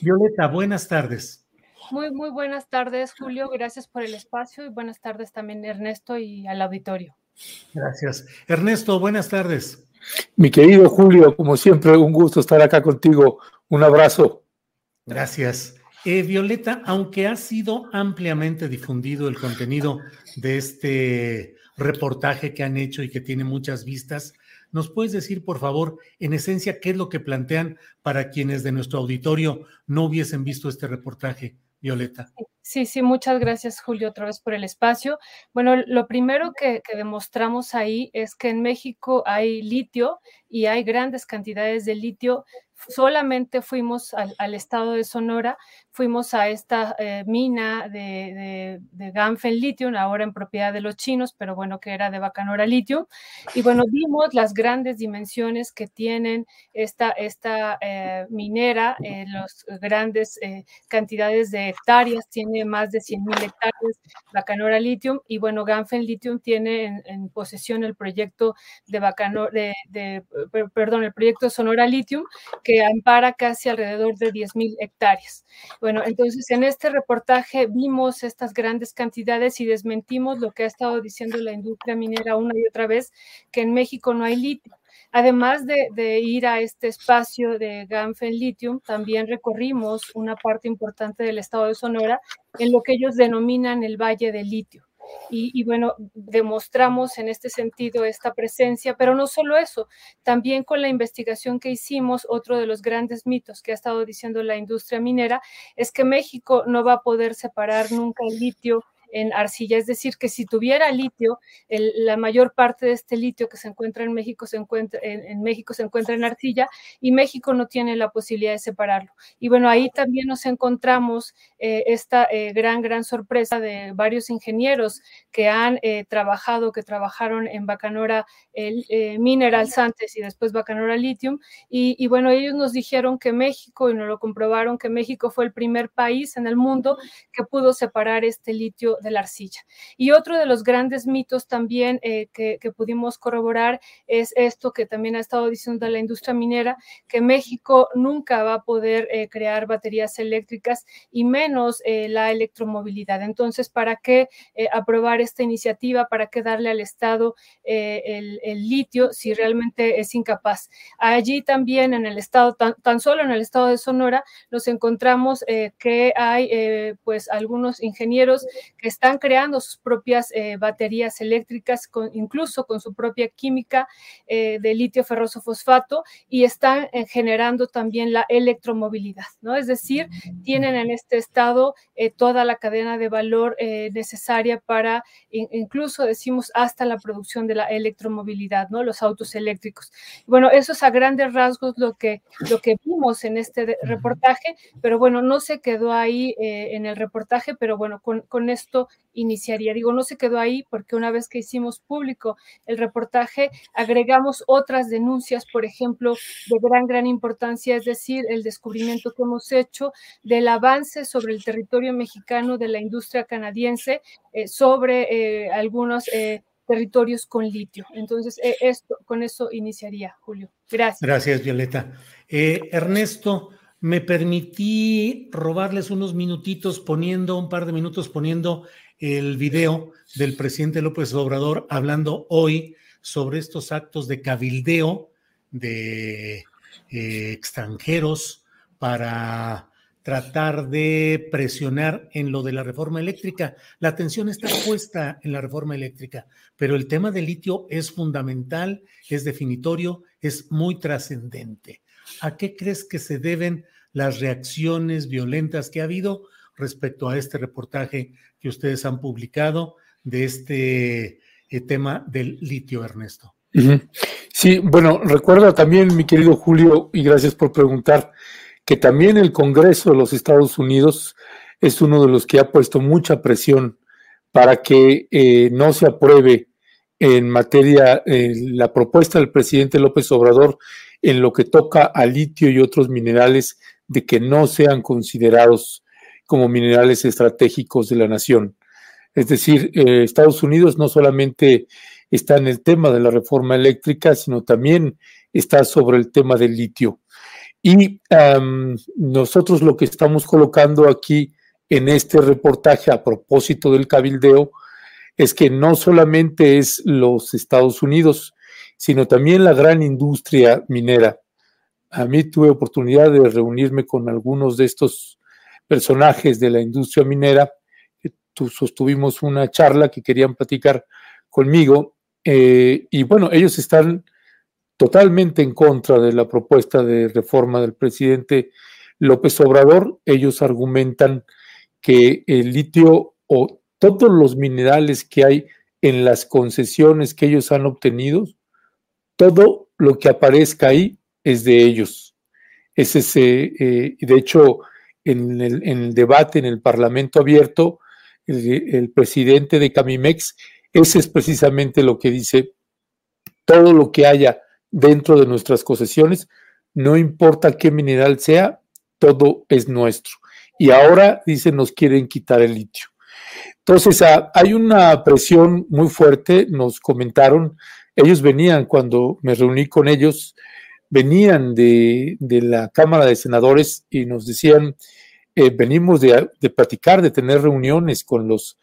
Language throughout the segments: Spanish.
Violeta, buenas tardes. Muy, muy buenas tardes, Julio. Gracias por el espacio y buenas tardes también, Ernesto, y al auditorio. Gracias. Ernesto, buenas tardes. Mi querido Julio, como siempre, un gusto estar acá contigo. Un abrazo. Gracias. Eh, Violeta, aunque ha sido ampliamente difundido el contenido de este reportaje que han hecho y que tiene muchas vistas, ¿nos puedes decir, por favor, en esencia, qué es lo que plantean para quienes de nuestro auditorio no hubiesen visto este reportaje, Violeta? Sí, sí, muchas gracias, Julio, otra vez por el espacio. Bueno, lo primero que, que demostramos ahí es que en México hay litio y hay grandes cantidades de litio solamente fuimos al, estado de Sonora, fuimos a esta eh, mina de, de, Ganfen Lithium, ahora en propiedad de los chinos, pero bueno, que era de Bacanora Lithium. Y bueno, vimos las grandes dimensiones que tienen esta, esta eh, minera, eh, las grandes cantidades de hectáreas, tiene más de 100 mil hectáreas Bacanora Lithium. Y bueno, Ganfen Lithium tiene en, en posesión el proyecto de Bacanora, de, de, perdón, el proyecto Sonora Lithium, que que ampara casi alrededor de 10.000 hectáreas. Bueno, entonces en este reportaje vimos estas grandes cantidades y desmentimos lo que ha estado diciendo la industria minera una y otra vez, que en México no hay litio. Además de, ir a este espacio de Ganfen Lithium, también recorrimos una parte importante del estado de Sonora en lo que ellos denominan el Valle del Litio. Y, y, bueno, demostramos en este sentido esta presencia, pero no solo eso, también con la investigación que hicimos, otro de los grandes mitos que ha estado diciendo la industria minera es que México no va a poder separar nunca el litio en arcilla, es decir, que si tuviera litio, el, la mayor parte de este litio que se encuentra en México se encuentra en, en, México se encuentra en arcilla y México no tiene la posibilidad de separarlo. Y bueno, ahí también nos encontramos eh, esta eh, gran, gran sorpresa de varios ingenieros que han eh, trabajado, que trabajaron en Bacanora el, Minerals antes y después Bacanora Lithium. Y, y bueno, ellos nos dijeron que México, y nos lo comprobaron, que México fue el primer país en el mundo que pudo separar este litio de la arcilla. Y otro de los grandes mitos también eh, que, pudimos corroborar es esto que también ha estado diciendo la industria minera, que México nunca va a poder eh, crear baterías eléctricas y menos eh, la electromovilidad. Entonces, ¿para qué aprobar esta iniciativa? ¿Para qué darle al Estado el, litio si realmente es incapaz? Allí también en el estado, tan, tan solo en el estado de Sonora, nos encontramos que hay pues algunos ingenieros que están creando sus propias eh, baterías eléctricas, con, incluso con su propia química eh, de litio ferroso fosfato, y están eh, generando también la electromovilidad, ¿no? Es decir, tienen en este estado toda la cadena de valor necesaria para, in, incluso decimos, hasta la producción de la electromovilidad, ¿no? Los autos eléctricos. Bueno, eso es a grandes rasgos lo que, lo que vimos en este reportaje, pero bueno, no se quedó ahí en el reportaje, pero bueno, con, con esto iniciaría. Digo, no se quedó ahí porque una vez que hicimos público el reportaje, agregamos otras denuncias, por ejemplo, de gran, gran importancia, es decir, el descubrimiento que hemos hecho del avance sobre el territorio mexicano de la industria canadiense, eh, sobre eh, algunos eh, territorios con litio. Entonces, esto, con eso iniciaría, Julio. Gracias. Gracias, Violeta. Ernesto, me permití robarles unos minutitos poniendo, un par de minutos poniendo el video del presidente López Obrador hablando hoy sobre estos actos de cabildeo de eh, extranjeros para tratar de presionar en lo de la reforma eléctrica. La atención está puesta en la reforma eléctrica, pero el tema del litio es fundamental, es definitorio, es muy trascendente. ¿A qué crees que se deben las reacciones violentas que ha habido respecto a este reportaje que ustedes han publicado de este eh, tema del litio, Ernesto? Sí, bueno, recuerda también, mi querido Julio, y gracias por preguntar, que también el Congreso de los Estados Unidos es uno de los que ha puesto mucha presión para que eh, no se apruebe en materia eh, la propuesta del presidente López Obrador en lo que toca a litio y otros minerales de que no sean considerados como minerales estratégicos de la nación. Es decir, eh, Estados Unidos no solamente está en el tema de la reforma eléctrica, sino también está sobre el tema del litio. Y nosotros lo que estamos colocando aquí en este reportaje a propósito del cabildeo es que no solamente es los Estados Unidos, sino también la gran industria minera. A mí tuve oportunidad de reunirme con algunos de estos personajes de la industria minera. Sostuvimos una charla que querían platicar conmigo eh, y bueno, ellos están totalmente en contra de la propuesta de reforma del presidente López Obrador. Ellos argumentan que el litio o todos los minerales que hay en las concesiones que ellos han obtenido, todo lo que aparezca ahí es de ellos. Es ese, eh, de hecho, en el, debate en el Parlamento abierto, el presidente de Camimex ese es precisamente lo que dice todo lo que haya dentro de nuestras concesiones, no importa qué mineral sea, todo es nuestro. Y ahora, dice, nos quieren quitar el litio. Entonces, ah, hay una presión muy fuerte, nos comentaron, ellos venían cuando me reuní con ellos, venían de, la Cámara de Senadores y nos decían, eh, venimos de, de, platicar, de tener reuniones con los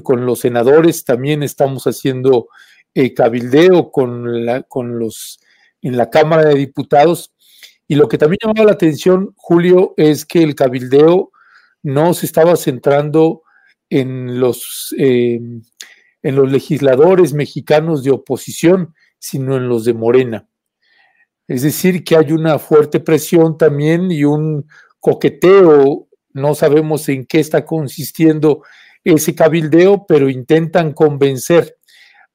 con los senadores, también estamos haciendo eh, cabildeo con, la, con los en la Cámara de Diputados. Y lo que también llamaba la atención, Julio, es que el cabildeo no se estaba centrando en los, em, en los legisladores mexicanos de oposición, sino en los de Morena. Es decir, que hay una fuerte presión también y un coqueteo, no sabemos en qué está consistiendo ese cabildeo, pero intentan convencer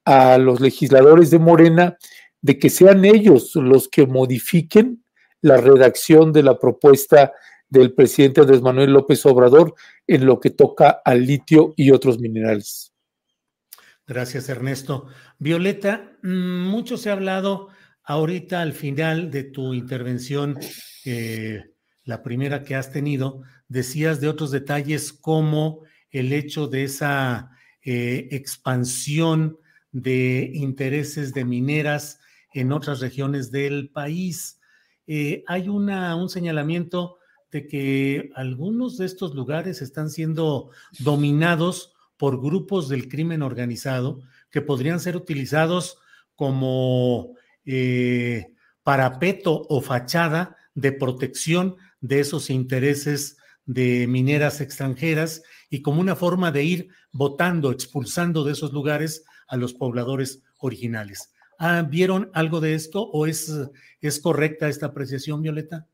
a los legisladores de Morena de que sean ellos los que modifiquen la redacción de la propuesta del presidente Andrés Manuel López Obrador en lo que toca al litio y otros minerales. Gracias, Ernesto. Violeta, mm, mucho se ha hablado ahorita al final de tu intervención, eh, la primera que has tenido, decías de otros detalles como el hecho de esa eh, expansión de intereses de mineras en otras regiones del país. Eh, hay una, un señalamiento de que algunos de estos lugares están siendo dominados por grupos del crimen organizado que podrían ser utilizados como eh, parapeto o fachada de protección de esos intereses de mineras extranjeras y como una forma de ir votando, expulsando de esos lugares a los pobladores originales. Ah, ¿Vieron algo de esto o es, es correcta esta apreciación, Violeta?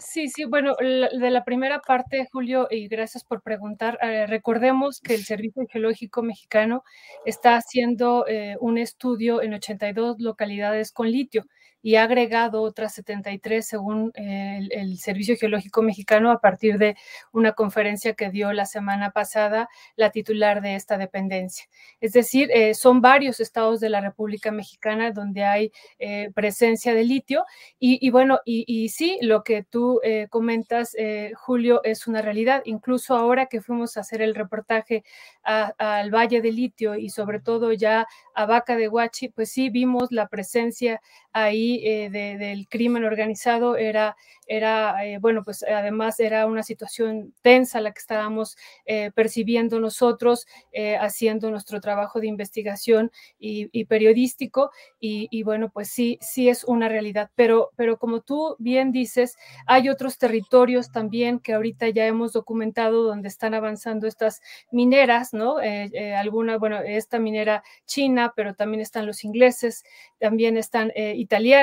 Sí, sí, bueno, de la primera parte, Julio, y gracias por preguntar, eh, recordemos que el Servicio Geológico Mexicano está haciendo eh, un estudio en 82 localidades con litio y ha agregado otras 73 según el, Servicio Geológico Mexicano a partir de una conferencia que dio la semana pasada la titular de esta dependencia. Es decir, eh, son varios estados de la República Mexicana donde hay eh, presencia de litio y, bueno, y, sí, lo que tú eh, comentas, Julio, es una realidad. Incluso ahora que fuimos a hacer el reportaje al Valle de Litio y sobre todo ya a Vaca de Huachi, pues sí vimos la presencia ahí ahí del crimen organizado era era, eh, bueno, pues además era una situación tensa la que estábamos eh, percibiendo nosotros, eh, haciendo nuestro trabajo de investigación y, periodístico, y, bueno, pues sí, sí es una realidad, pero, pero como tú bien dices, hay otros territorios también que ahorita ya hemos documentado donde están avanzando estas mineras, ¿no? alguna, bueno, esta minera china, pero también están los ingleses, también están italianos,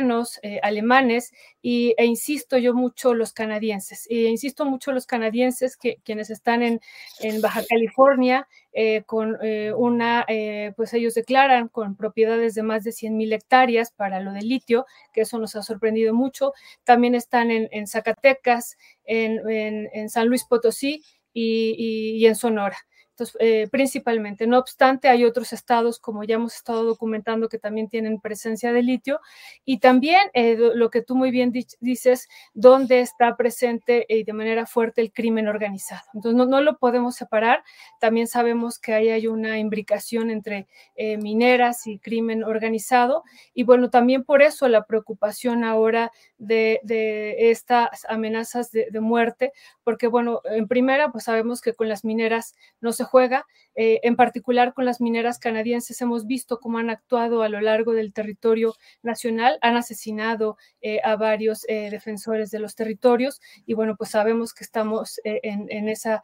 alemanes, y, e insisto, yo mucho los canadienses. E insisto mucho los canadienses que quienes están en, en Baja California eh, con eh, una, eh, pues ellos declaran con propiedades de más de 100 mil hectáreas para lo de litio, que eso nos ha sorprendido mucho. También están en, Zacatecas, en, en, San Luis Potosí y en Sonora. Entonces, eh, principalmente. No obstante, hay otros estados, como ya hemos estado documentando, que también tienen presencia de litio. Y también eh, lo que tú muy bien dices, dónde está presente y de manera fuerte el crimen organizado. Entonces, no, no lo podemos separar. También sabemos que ahí hay una imbricación entre eh, mineras y crimen organizado. Y bueno, también por eso la preocupación ahora de, de estas amenazas de, de muerte, porque bueno, en primera, pues sabemos que con las mineras no se juega. Eh, en particular con las mineras canadienses hemos visto cómo han actuado a lo largo del territorio nacional, han asesinado eh, a varios eh, defensores de los territorios y bueno, pues sabemos que estamos en, esa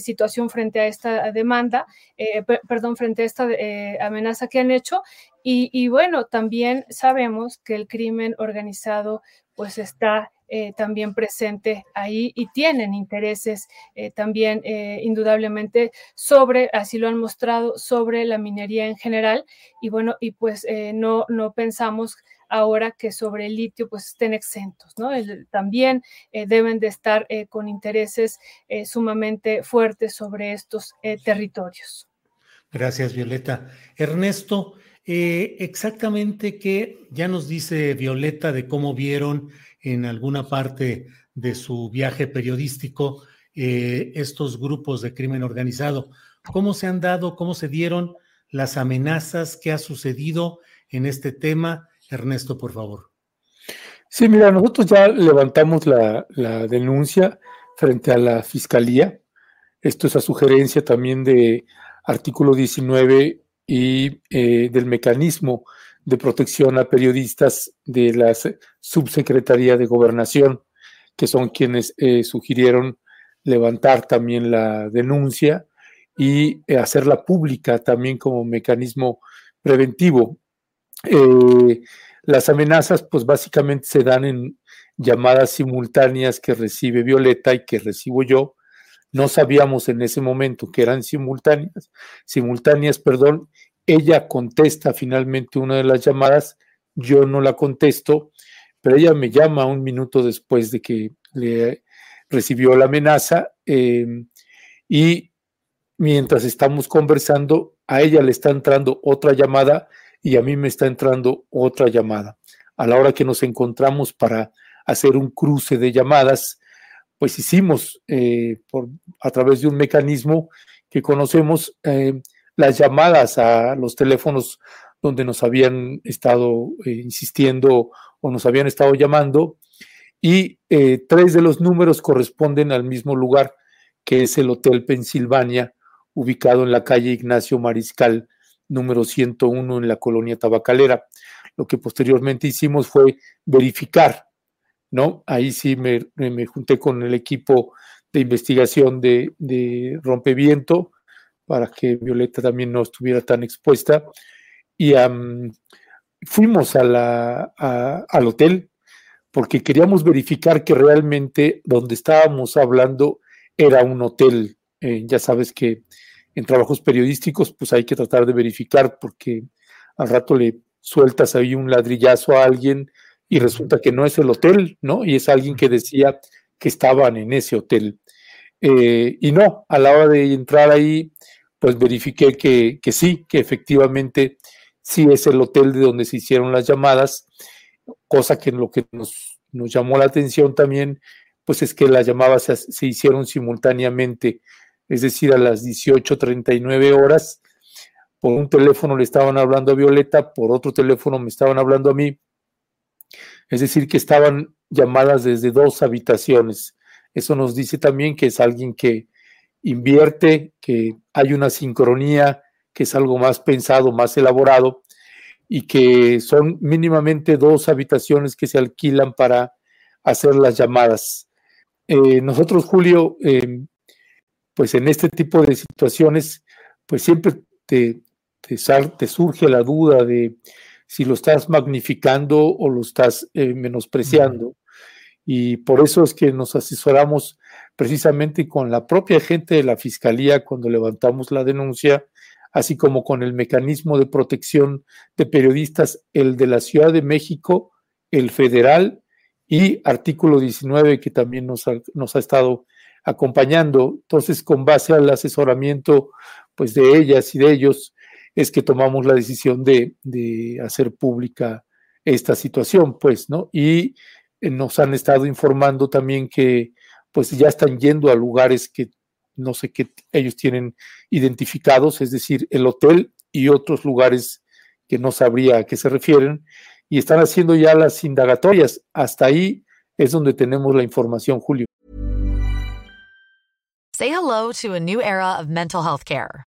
situación frente a esta demanda, perdón, frente a esta amenaza que han hecho y, y bueno, también sabemos que el crimen organizado pues está eh, también presente ahí y tienen intereses eh, también eh, indudablemente sobre, así lo han mostrado, sobre la minería en general. Y bueno, y pues no, no pensamos ahora que sobre el litio pues estén exentos, ¿no? también deben de estar con intereses sumamente fuertes sobre estos territorios. Gracias, Violeta. Ernesto, exactamente qué ya nos dice Violeta de cómo vieron en alguna parte de su viaje periodístico eh, estos grupos de crimen organizado. ¿Cómo se han dado, cómo se dieron las amenazas? ¿Qué ha sucedido en este tema? Ernesto, por favor. Sí, mira, nosotros ya levantamos la, denuncia frente a la Fiscalía. Esto es a sugerencia también de artículo 19 y eh, del mecanismo de protección a periodistas de la Subsecretaría de Gobernación, que son quienes eh, sugirieron levantar también la denuncia y eh, hacerla pública también como mecanismo preventivo. Eh, las amenazas, pues básicamente se dan en llamadas simultáneas que recibe Violeta y que recibo yo. No sabíamos en ese momento que eran simultáneas, simultáneas, perdón, ella contesta finalmente una de las llamadas, yo no la contesto, pero ella me llama un minuto después de que le recibió la amenaza em, y mientras estamos conversando, a ella le está entrando otra llamada y a mí me está entrando otra llamada. A la hora que nos encontramos para hacer un cruce de llamadas, pues hicimos eh, por, a través de un mecanismo que conocemos, eh, las llamadas a los teléfonos donde nos habían estado eh, insistiendo o nos habían estado llamando y tres de los números corresponden al mismo lugar que es el Hotel Pensilvania, ubicado en la calle Ignacio Mariscal, número 101 en la colonia tabacalera. Lo que posteriormente hicimos fue verificar, ¿no? Ahí sí me, junté con el equipo de investigación de, Rompeviento, para que Violeta también no estuviera tan expuesta. Y fuimos a la, al hotel porque queríamos verificar que realmente donde estábamos hablando era un hotel. Eh, ya sabes que en trabajos periodísticos pues hay que tratar de verificar porque al rato le sueltas ahí un ladrillazo a alguien y resulta que no es el hotel, ¿no? Y es alguien que decía que estaban en ese hotel. Eh, y no, a la hora de entrar ahí, pues verifiqué que, sí, que efectivamente sí es el hotel de donde se hicieron las llamadas, cosa que lo que nos, nos llamó la atención también, pues es que las llamadas se, hicieron simultáneamente, es decir, a las 18.39 horas, por un teléfono le estaban hablando a Violeta, por otro teléfono me estaban hablando a mí, Es decir, que estaban llamadas desde dos habitaciones. Eso nos dice también que es alguien que invierte, que hay una sincronía, que es algo más pensado, más elaborado, y que son mínimamente dos habitaciones que se alquilan para hacer las llamadas. Eh, nosotros, Julio, eh, pues en este tipo de situaciones, pues siempre te, surge la duda de si lo estás magnificando o lo estás eh, menospreciando. Y por eso es que nos asesoramos precisamente con la propia gente de la Fiscalía cuando levantamos la denuncia, así como con el mecanismo de protección de periodistas, el de la Ciudad de México, el federal y artículo 19 que también nos ha, nos ha estado acompañando. Entonces, con base al asesoramiento pues de ellas y de ellos, es que tomamos la decisión de, de hacer pública esta situación, pues, ¿no? Y eh, nos han estado informando también que pues ya están yendo a lugares que no sé qué ellos tienen identificados, es decir, el hotel y otros lugares que no sabría a qué se refieren, y están haciendo ya las indagatorias. Hasta ahí es donde tenemos la información, Julio. Say hello to a new era of mental health care.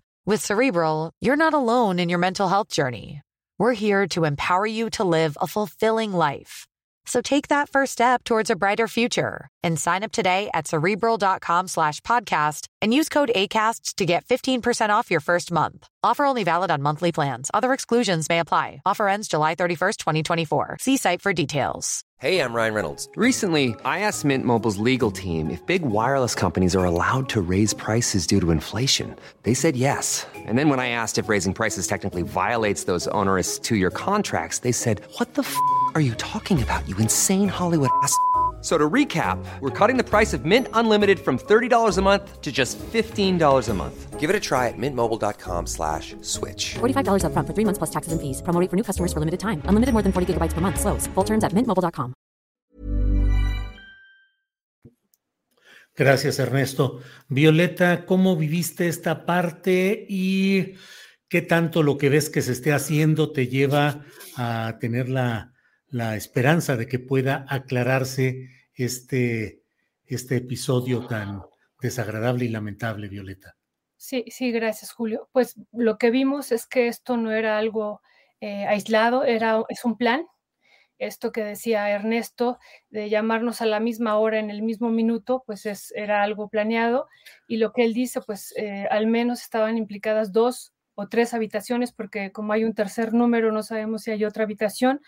With Cerebral, you're not alone in your mental health journey. We're here to empower you to live a fulfilling life. So take that first step towards a brighter future and sign up today at cerebral.com slash podcast and use code ACasts to get 15% off your first month. Offer only valid on monthly plans. Other exclusions may apply. Offer ends July 31st, 2024. See site for details. Hey, I'm Ryan Reynolds. Recently, I asked Mint Mobile's legal team if big wireless companies are allowed to raise prices due to inflation. They said yes. And then when I asked if raising prices technically violates those onerous two year contracts, they said, What the f are you talking about, you insane Hollywood ass? So to recap, we're cutting the price of Mint Unlimited from $30 a month to just $15 a month. Give it a try at mintmobile.com slash switch. $45 up front for three months plus taxes and fees. Promo for new customers for limited time. Unlimited more than 40 gigabytes per month. Slows. Full terms at mintmobile.com. Gracias, Ernesto. Violeta, ¿cómo viviste esta parte y qué tanto lo que ves que se esté haciendo te lleva a tener la la esperanza de que pueda aclararse este, este episodio tan desagradable y lamentable, Violeta. Sí, sí, gracias, Julio. Pues lo que vimos es que esto no era algo eh, aislado, era, es un plan. Esto que decía Ernesto, de llamarnos a la misma hora en el mismo minuto, pues es, era algo planeado. Y lo que él dice, pues eh, al menos estaban implicadas dos o tres habitaciones, porque como hay un tercer número, no sabemos si hay otra habitación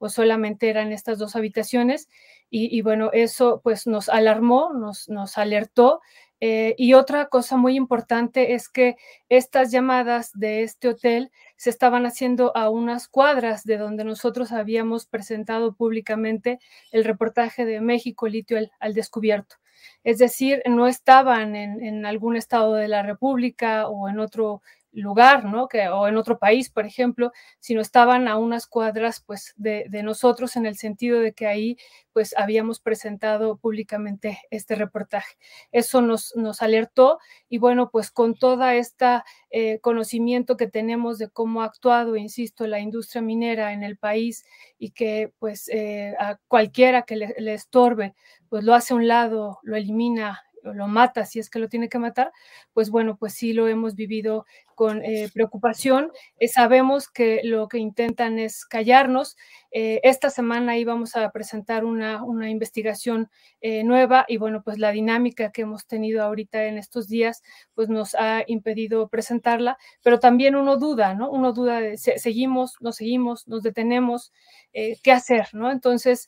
o solamente eran estas dos habitaciones. Y, bueno, eso pues nos alarmó, nos, alertó. Eh, y otra cosa muy importante es que estas llamadas de este hotel se estaban haciendo a unas cuadras de donde nosotros habíamos presentado públicamente el reportaje de México Litio al, descubierto. Es decir, no estaban en, algún estado de la República o en otro lugar, ¿no? Que, o en otro país, por ejemplo, sino estaban a unas cuadras, pues, de, nosotros en el sentido de que ahí, pues, habíamos presentado públicamente este reportaje. Eso nos, nos alertó y bueno, pues, con toda esta eh, conocimiento que tenemos de cómo ha actuado, insisto, la industria minera en el país y que, pues, eh, a cualquiera que le, le estorbe, pues, lo hace a un lado, lo elimina lo mata si es que lo tiene que matar, pues bueno, pues sí lo hemos vivido con eh, preocupación. Eh, sabemos que lo que intentan es callarnos. Eh, esta semana íbamos a presentar una, una investigación nueva y bueno, pues la dinámica que hemos tenido ahorita en estos días, pues nos ha impedido presentarla, pero también uno duda, ¿no? Uno duda de seguimos, no seguimos, nos detenemos, qué hacer, ¿no? Entonces,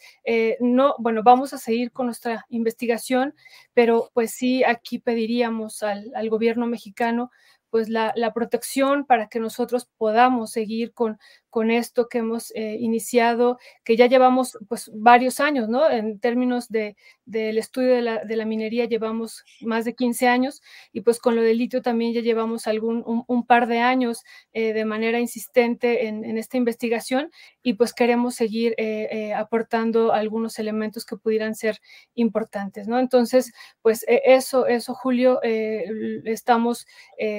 no, bueno, vamos a seguir con nuestra investigación, pero pues sí, aquí pediríamos al, al gobierno mexicano pues la, la protección para que nosotros podamos seguir con, con esto que hemos eh, iniciado, que ya llevamos pues varios años, ¿no? En términos de, del estudio de la, de la, minería llevamos más de 15 años y pues con lo del litio también ya llevamos algún, un, par de años eh, de manera insistente en, en, esta investigación y pues queremos seguir eh, eh aportando algunos elementos que pudieran ser importantes, ¿no? Entonces, pues e, eso, eso, Julio, estamos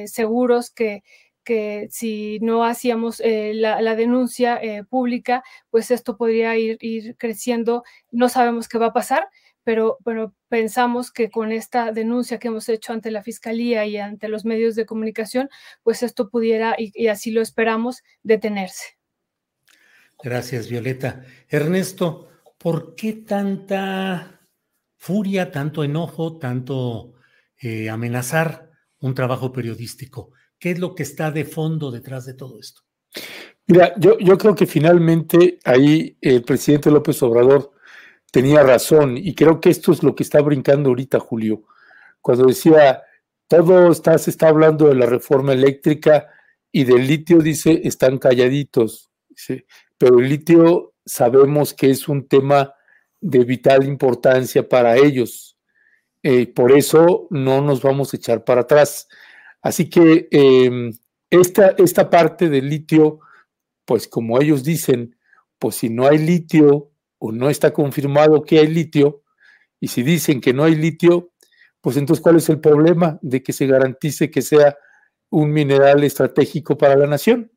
seguros que que si no hacíamos la, la, denuncia pública, pues esto podría ir, ir, creciendo. No sabemos qué va a pasar, pero bueno, pensamos que con esta denuncia que hemos hecho ante la Fiscalía y ante los medios de comunicación, pues esto pudiera, y, y así lo esperamos, detenerse. Gracias, Violeta. Ernesto, ¿por qué tanta furia, tanto enojo, tanto eh, amenazar un trabajo periodístico? ¿Qué es lo que está de fondo detrás de todo esto? Mira, yo, yo creo que finalmente ahí el presidente López Obrador tenía razón y creo que esto es lo que está brincando ahorita, Julio, cuando decía, todo está, se está hablando de la reforma eléctrica y del litio, dice, están calladitos, pero el litio sabemos que es un tema de vital importancia para ellos. Eh, por eso no nos vamos a echar para atrás. Así que eh, esta, esta parte del litio, pues como ellos dicen, pues si no hay litio o no está confirmado que hay litio, y si dicen que no hay litio, pues entonces ¿cuál es el problema de que se garantice que sea un mineral estratégico para la nación?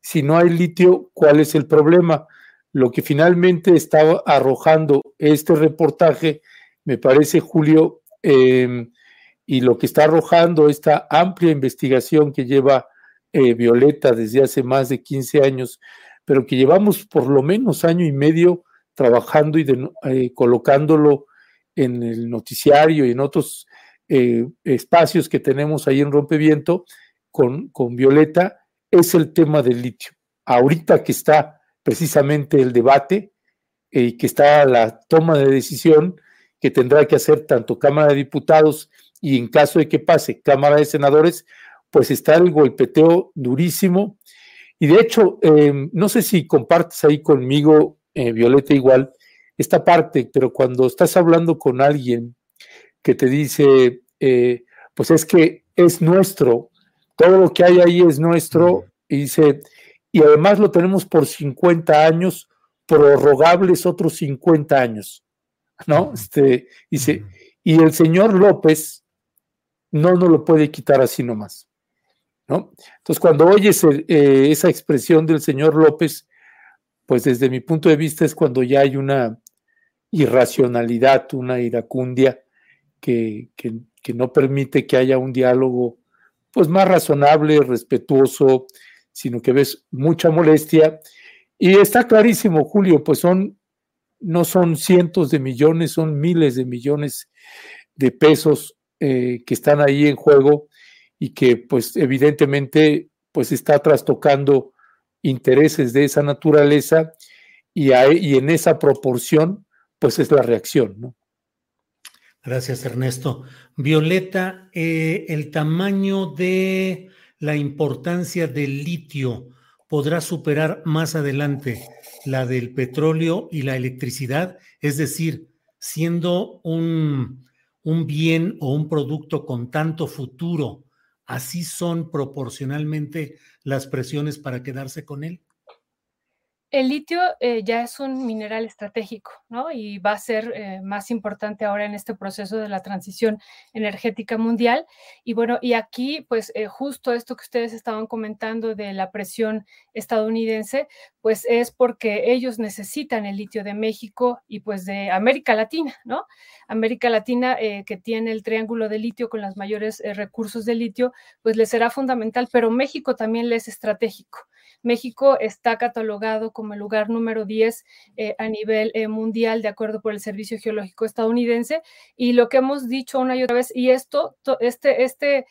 Si no hay litio, ¿cuál es el problema? Lo que finalmente estaba arrojando este reportaje, me parece, Julio, eh, y lo que está arrojando esta amplia investigación que lleva eh, Violeta desde hace más de 15 años, pero que llevamos por lo menos año y medio trabajando y de, eh, colocándolo en el noticiario y en otros eh, espacios que tenemos ahí en Rompeviento con, con Violeta, es el tema del litio. Ahorita que está precisamente el debate y que está la toma de decisión que tendrá que hacer tanto Cámara de Diputados y en caso de que pase Cámara de Senadores, pues está el golpeteo durísimo. Y de hecho, eh, no sé si compartes ahí conmigo, eh, Violeta, igual, esta parte, pero cuando estás hablando con alguien que te dice, eh, pues es que es nuestro, todo lo que hay ahí es nuestro, y dice, y además lo tenemos por 50 años, prorrogables otros 50 años, ¿no? Este, dice, y el señor López, no nos lo puede quitar así nomás. ¿no? Entonces, cuando oyes eh, esa expresión del señor López, pues desde mi punto de vista es cuando ya hay una irracionalidad, una iracundia que, que, no permite que haya un diálogo pues más razonable, respetuoso, sino que ves mucha molestia. Y está clarísimo, Julio, pues son, no son cientos de millones, son miles de millones de pesos eh, que están ahí en juego y que pues evidentemente pues está trastocando intereses de esa naturaleza y, y en esa proporción pues es la reacción, ¿no? Gracias, Ernesto. Violeta, eh, el tamaño de la importancia del litio podrá superar más adelante la del petróleo y la electricidad, es decir, siendo un bien o un producto con tanto futuro, así son proporcionalmente las presiones para quedarse con él? El litio eh, ya es un mineral estratégico, ¿no? Y va a ser eh, más importante ahora en este proceso de la transición energética mundial. Y bueno, y aquí, pues eh, justo esto que ustedes estaban comentando de la presión estadounidense, pues es porque ellos necesitan el litio de México y pues de América Latina, ¿no? América Latina que tiene el triángulo de litio con los mayores recursos de litio, pues les será fundamental, pero México también les es estratégico. México está catalogado como el lugar número 10 eh, a nivel eh, mundial, de acuerdo por el Servicio Geológico estadounidense. Y lo que hemos dicho una y otra vez, y esto, este, este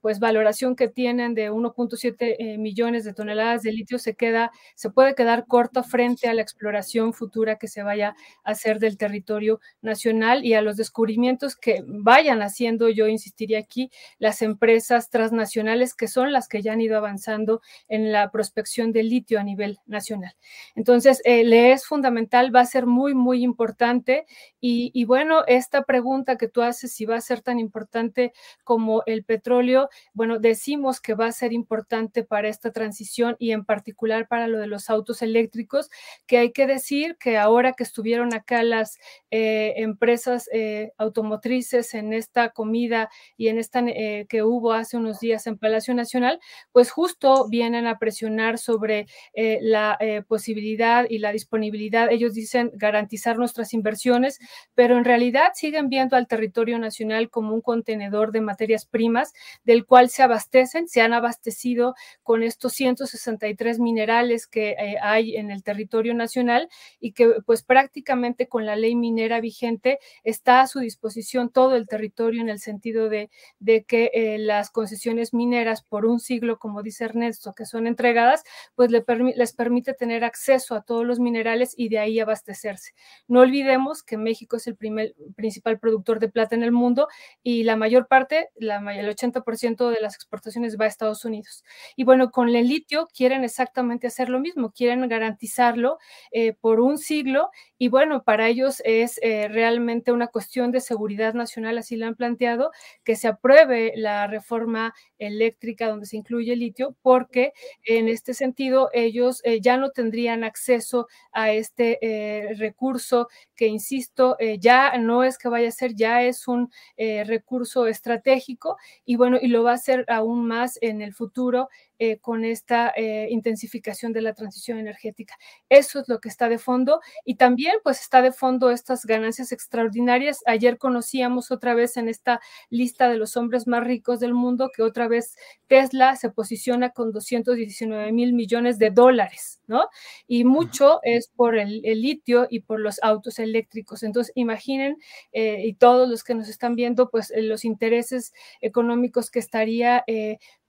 pues valoración que tienen de 1.7 millones de toneladas de litio se queda, se puede quedar corta frente a la exploración futura que se vaya a hacer del territorio nacional y a los descubrimientos que vayan haciendo, yo insistiría aquí, las empresas transnacionales que son las que ya han ido avanzando en la prospección de litio a nivel nacional. Entonces, eh, le es fundamental, va a ser muy, muy importante. Y, bueno, esta pregunta que tú haces, si va a ser tan importante como el petróleo, bueno, decimos que va a ser importante para esta transición y en particular para lo de los autos eléctricos, que hay que decir que ahora que estuvieron acá las eh, empresas eh, automotrices en esta comida y en esta que hubo hace unos días en Palacio Nacional, pues justo vienen a presionar sobre eh, la eh, posibilidad y la disponibilidad, ellos dicen garantizar nuestras inversiones, pero en realidad siguen viendo al territorio nacional como un contenedor de materias primas del cual se abastecen, se han abastecido con estos 163 minerales que eh, hay en el territorio nacional y que pues prácticamente con la ley minera vigente está a su disposición todo el territorio en el sentido de, de que las concesiones mineras por un siglo, como dice Ernesto, que son entregadas, pues les permite tener acceso a todos los minerales y de ahí abastecerse. No olvidemos que México es el primer, principal productor de plata en el mundo y la mayor parte, la, el 80% de las exportaciones va a Estados Unidos. Y bueno, con el litio quieren exactamente hacer lo mismo, quieren garantizarlo eh, por un siglo y bueno, para ellos es eh, realmente una cuestión de seguridad nacional, así lo han planteado, que se apruebe la reforma eléctrica donde se incluye el litio, porque en este sentido ellos eh, ya no tendrían acceso a este eh, recurso que, insisto, ya no es que vaya a ser, ya es un recurso estratégico y bueno, y lo va a ser aún más en el futuro eh, con esta eh, intensificación de la transición energética. Eso es lo que está de fondo y también pues está de fondo estas ganancias extraordinarias. Ayer conocíamos otra vez en esta lista de los hombres más ricos del mundo que otra vez Tesla se posiciona con 219 mil millones de dólares, ¿no? Y mucho es por el, litio y por los autos eléctricos. Entonces, imaginen, eh, y todos los que nos están viendo, pues los intereses económicos que estaría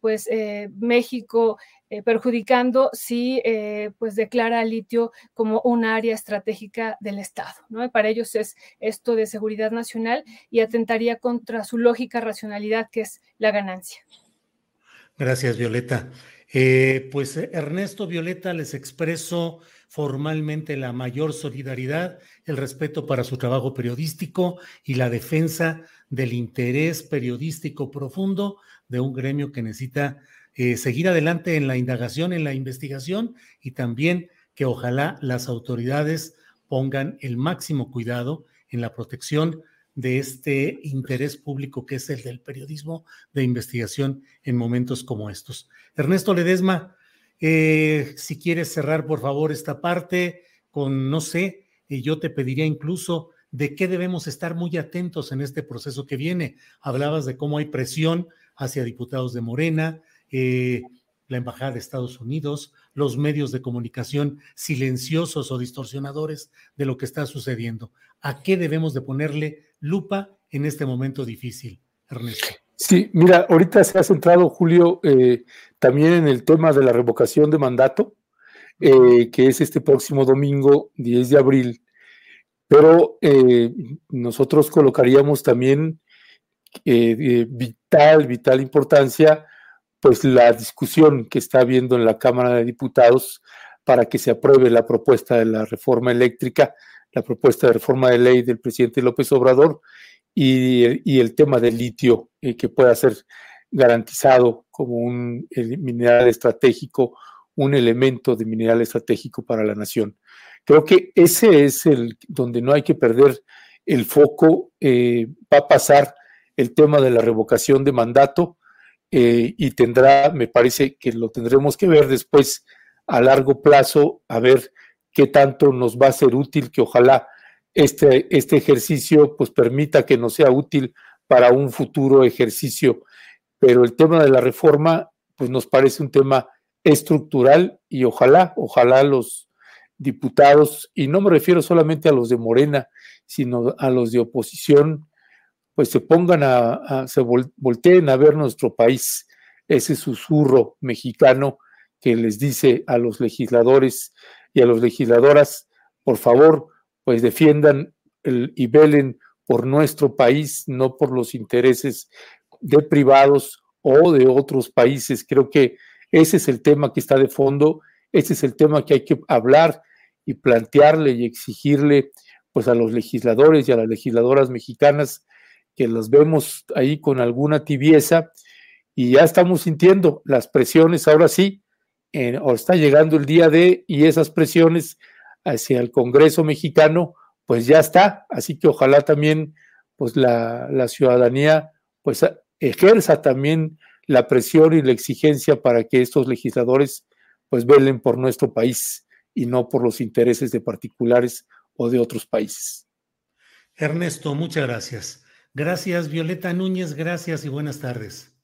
pues eh, México eh, perjudicando si eh, pues declara litio como un área estratégica del Estado. ¿no? para ellos es esto de seguridad nacional y atentaría contra su lógica racionalidad, que es la ganancia. Gracias, Violeta. pues Ernesto Violeta les expreso formalmente la mayor solidaridad, el respeto para su trabajo periodístico y la defensa del interés periodístico profundo de un gremio que necesita eh, seguir adelante en la indagación, en la investigación y también que ojalá las autoridades pongan el máximo cuidado en la protección de este interés público que es el del periodismo de investigación en momentos como estos. Ernesto Ledesma, eh, si quieres cerrar por favor esta parte con, no sé, eh, yo te pediría incluso de qué debemos estar muy atentos en este proceso que viene. Hablabas de cómo hay presión hacia diputados de Morena, eh, la Embajada de Estados Unidos, los medios de comunicación silenciosos o distorsionadores de lo que está sucediendo. ¿A qué debemos de ponerle lupa en este momento difícil, Ernesto? Sí, mira, ahorita se ha centrado, Julio, eh, también en el tema de la revocación de mandato, eh, que es este próximo domingo, 10 de abril, pero nosotros colocaríamos también eh, vital, vital importancia, pues la discusión que está habiendo en la Cámara de Diputados para que se apruebe la propuesta de la reforma eléctrica, la propuesta de reforma de ley del presidente López Obrador y, el tema del litio, eh, que pueda ser garantizado como un mineral estratégico, un elemento de mineral estratégico para la nación. Creo que ese es el donde no hay que perder el foco. Eh, va a pasar el tema de la revocación de mandato eh, y tendrá, me parece que lo tendremos que ver después a largo plazo, a ver qué tanto nos va a ser útil, que ojalá este, este ejercicio pues permita que nos sea útil para un futuro ejercicio. Pero el tema de la reforma pues nos parece un tema estructural y ojalá, ojalá los diputados, y no me refiero solamente a los de Morena, sino a los de oposición, pues se pongan a, se volteen a ver nuestro país, ese susurro mexicano que les dice a los legisladores y a las legisladoras, por favor, pues defiendan y velen por nuestro país, no por los intereses de privados o de otros países. Creo que ese es el tema que está de fondo, ese es el tema que hay que hablar y plantearle y exigirle pues a los legisladores y a las legisladoras mexicanas que los vemos ahí con alguna tibieza y ya estamos sintiendo las presiones, ahora sí, o está llegando el día de y esas presiones hacia el Congreso mexicano, pues ya está, así que ojalá también pues la, la ciudadanía pues ejerza también la presión y la exigencia para que estos legisladores pues velen por nuestro país y no por los intereses de particulares o de otros países. Ernesto, muchas gracias. Gracias, Violeta Núñez, gracias y buenas tardes.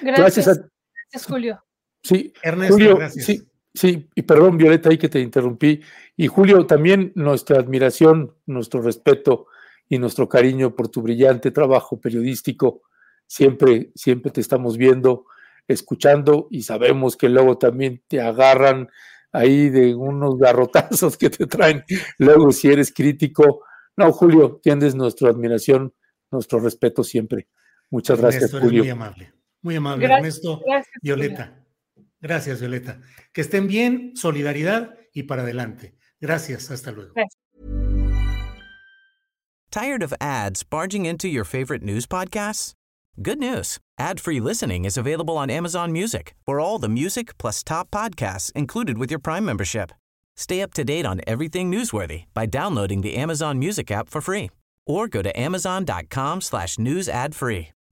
Gracias, gracias, Julio. Sí, Ernesto, gracias. Sí, sí, y perdón, Violeta, ahí que te interrumpí. Y Julio, también nuestra admiración, nuestro respeto y nuestro cariño por tu brillante trabajo periodístico. Siempre, siempre te estamos viendo, escuchando y sabemos que luego también te agarran ahí de unos garrotazos que te traen luego si eres crítico. No, Julio, tienes nuestra admiración, nuestro respeto siempre. Muchas gracias, Julio. Muy amable, muy amable, Ernesto. Violeta. Gracias, Violeta. Que estén bien, solidaridad y para adelante. Gracias, hasta luego. Tired of ads barging into your favorite news podcasts? Good news. Ad-free listening is available on Amazon Music. For all the music plus top podcasts included with your Prime membership. Stay up to date on everything newsworthy by downloading the Amazon Music app for free or go to amazon.com slash news ad free.